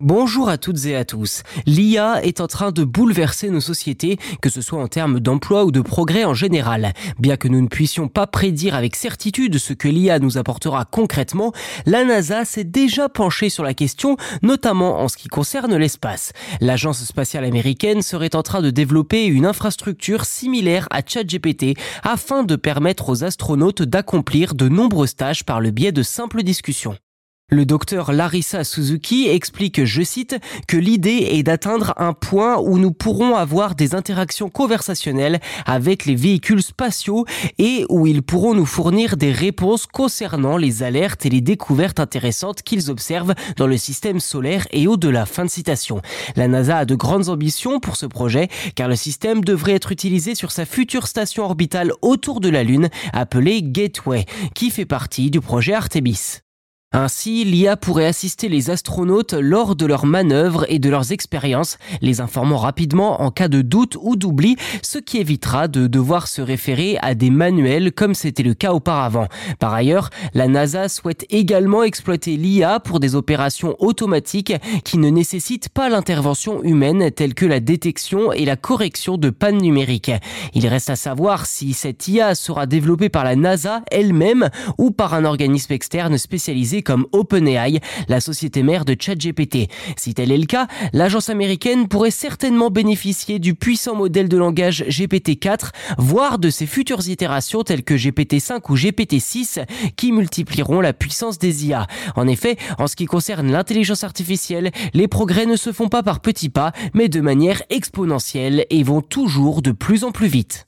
Bonjour à toutes et à tous. L'IA est en train de bouleverser nos sociétés, que ce soit en termes d'emploi ou de progrès en général. Bien que nous ne puissions pas prédire avec certitude ce que l'IA nous apportera concrètement, la NASA s'est déjà penchée sur la question, notamment en ce qui concerne l'espace. L'agence spatiale américaine serait en train de développer une infrastructure similaire à ChatGPT afin de permettre aux astronautes d'accomplir de nombreuses tâches par le biais de simples discussions. Le docteur Larissa Suzuki explique, je cite, que l'idée est d'atteindre un point où nous pourrons avoir des interactions conversationnelles avec les véhicules spatiaux et où ils pourront nous fournir des réponses concernant les alertes et les découvertes intéressantes qu'ils observent dans le système solaire et au-delà. Fin de citation. La NASA a de grandes ambitions pour ce projet car le système devrait être utilisé sur sa future station orbitale autour de la Lune appelée Gateway qui fait partie du projet Artemis. Ainsi, l'IA pourrait assister les astronautes lors de leurs manœuvres et de leurs expériences, les informant rapidement en cas de doute ou d'oubli, ce qui évitera de devoir se référer à des manuels comme c'était le cas auparavant. Par ailleurs, la NASA souhaite également exploiter l'IA pour des opérations automatiques qui ne nécessitent pas l'intervention humaine telle que la détection et la correction de pannes numériques. Il reste à savoir si cette IA sera développée par la NASA elle-même ou par un organisme externe spécialisé comme OpenAI, la société mère de ChatGPT. Si tel est le cas, l'agence américaine pourrait certainement bénéficier du puissant modèle de langage GPT-4, voire de ses futures itérations telles que GPT-5 ou GPT-6 qui multiplieront la puissance des IA. En effet, en ce qui concerne l'intelligence artificielle, les progrès ne se font pas par petits pas, mais de manière exponentielle et vont toujours de plus en plus vite.